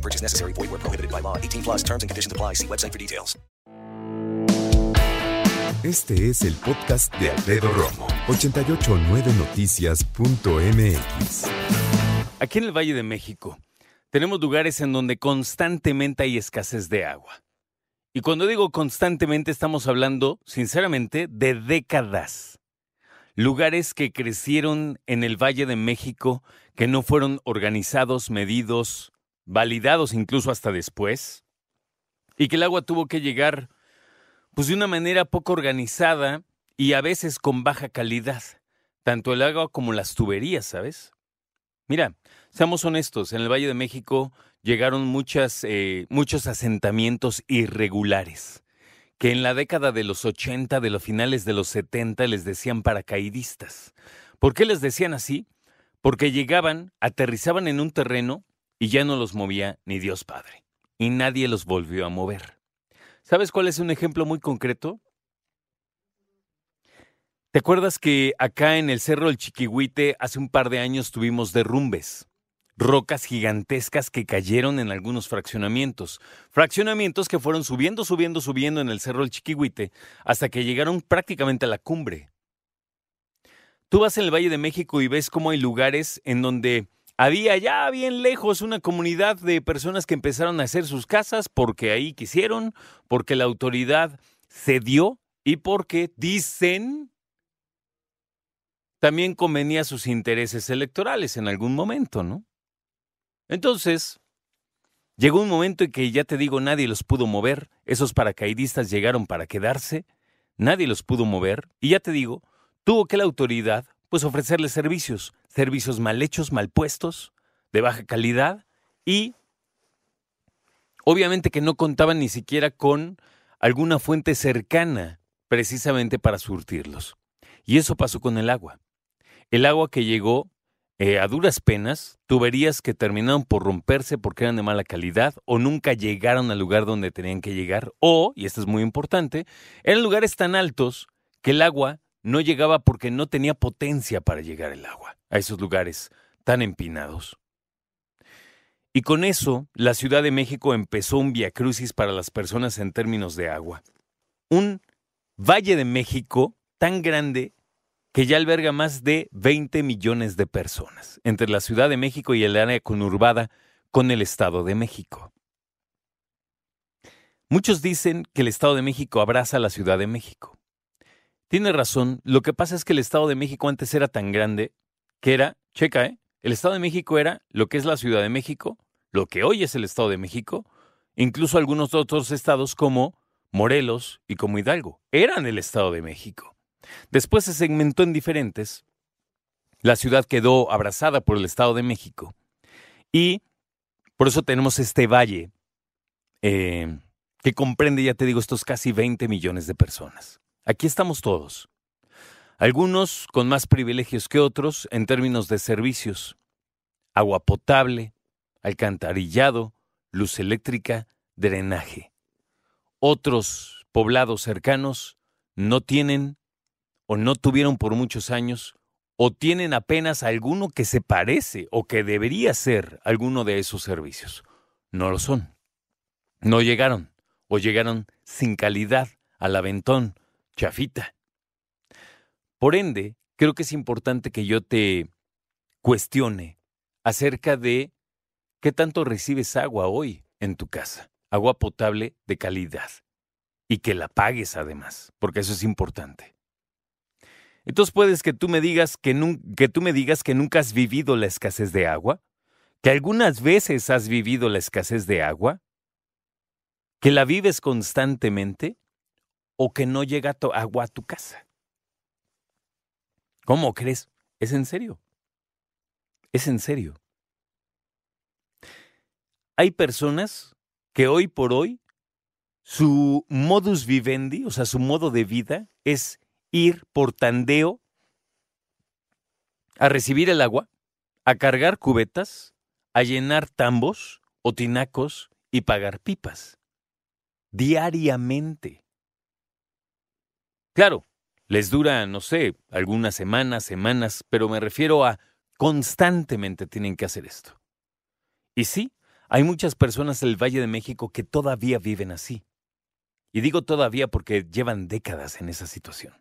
No purchase necessary. Void where prohibited by law. 18 plus terms and conditions apply. See website for details. Este es el podcast de Alfredo Romo. 889noticias.mx. Aquí en el Valle de México tenemos lugares en donde constantemente hay escasez de agua. Y cuando digo constantemente estamos hablando, sinceramente, de décadas. Lugares que crecieron en el Valle de México, que no fueron organizados, medidos, validados incluso hasta después, y que el agua tuvo que llegar pues de una manera poco organizada y a veces con baja calidad, tanto el agua como las tuberías, ¿sabes? Mira, seamos honestos, en el Valle de México llegaron muchas, eh, muchos asentamientos irregulares, que en la década de los 80, de los finales de los 70, les decían paracaidistas. ¿Por qué les decían así? Porque llegaban, aterrizaban en un terreno y ya no los movía ni Dios Padre, y nadie los volvió a mover. ¿Sabes cuál es un ejemplo muy concreto? ¿Te acuerdas que acá en el Cerro del Chiquihuite hace un par de años tuvimos derrumbes? Rocas gigantescas que cayeron en algunos fraccionamientos. Fraccionamientos que fueron subiendo, subiendo, subiendo en el Cerro del Chiquihuite hasta que llegaron prácticamente a la cumbre. Tú vas en el Valle de México y ves cómo hay lugares en donde había ya bien lejos una comunidad de personas que empezaron a hacer sus casas porque ahí quisieron, porque la autoridad cedió y porque dicen también convenía sus intereses electorales en algún momento, ¿no? Entonces, llegó un momento en que ya te digo, nadie los pudo mover, esos paracaidistas llegaron para quedarse, nadie los pudo mover, y ya te digo, tuvo que la autoridad pues ofrecerles servicios, servicios mal hechos, mal puestos, de baja calidad, y obviamente que no contaban ni siquiera con alguna fuente cercana precisamente para surtirlos. Y eso pasó con el agua. El agua que llegó eh, a duras penas, tuberías que terminaron por romperse porque eran de mala calidad o nunca llegaron al lugar donde tenían que llegar, o, y esto es muy importante, eran lugares tan altos que el agua no llegaba porque no tenía potencia para llegar el agua a esos lugares tan empinados. Y con eso, la Ciudad de México empezó un viacrucis para las personas en términos de agua. Un Valle de México tan grande que ya alberga más de 20 millones de personas, entre la Ciudad de México y el área conurbada con el Estado de México. Muchos dicen que el Estado de México abraza a la Ciudad de México. Tiene razón, lo que pasa es que el Estado de México antes era tan grande que era, checa, ¿eh? El Estado de México era lo que es la Ciudad de México, lo que hoy es el Estado de México, incluso algunos otros estados como Morelos y como Hidalgo, eran el Estado de México. Después se segmentó en diferentes. La ciudad quedó abrazada por el Estado de México. Y por eso tenemos este valle eh, que comprende, ya te digo, estos casi 20 millones de personas. Aquí estamos todos. Algunos con más privilegios que otros en términos de servicios. Agua potable, alcantarillado, luz eléctrica, drenaje. Otros poblados cercanos no tienen o no tuvieron por muchos años o tienen apenas alguno que se parece o que debería ser alguno de esos servicios. No lo son. No llegaron o llegaron sin calidad, al aventón, chafita. Por ende, creo que es importante que yo te cuestione acerca de qué tanto recibes agua hoy en tu casa, agua potable de calidad, y que la pagues además, porque eso es importante. Entonces puedes que tú me digas que, que tú me digas que nunca has vivido la escasez de agua, que algunas veces has vivido la escasez de agua, que la vives constantemente o que no llega agua a tu casa. ¿Cómo crees? ¿Es en serio? ¿Es en serio? Hay personas que hoy por hoy su modus vivendi, o sea, su modo de vida, es ir por tandeo a recibir el agua, a cargar cubetas, a llenar tambos o tinacos y pagar pipas. Diariamente. Claro, les dura, no sé, algunas semanas, semanas, pero me refiero a constantemente tienen que hacer esto. Y sí, hay muchas personas del Valle de México que todavía viven así. Y digo todavía porque llevan décadas en esa situación.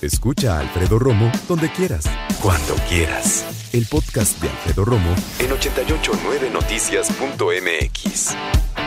Escucha a Alfredo Romo donde quieras, cuando quieras. El podcast de Alfredo Romo en 889noticias.mx.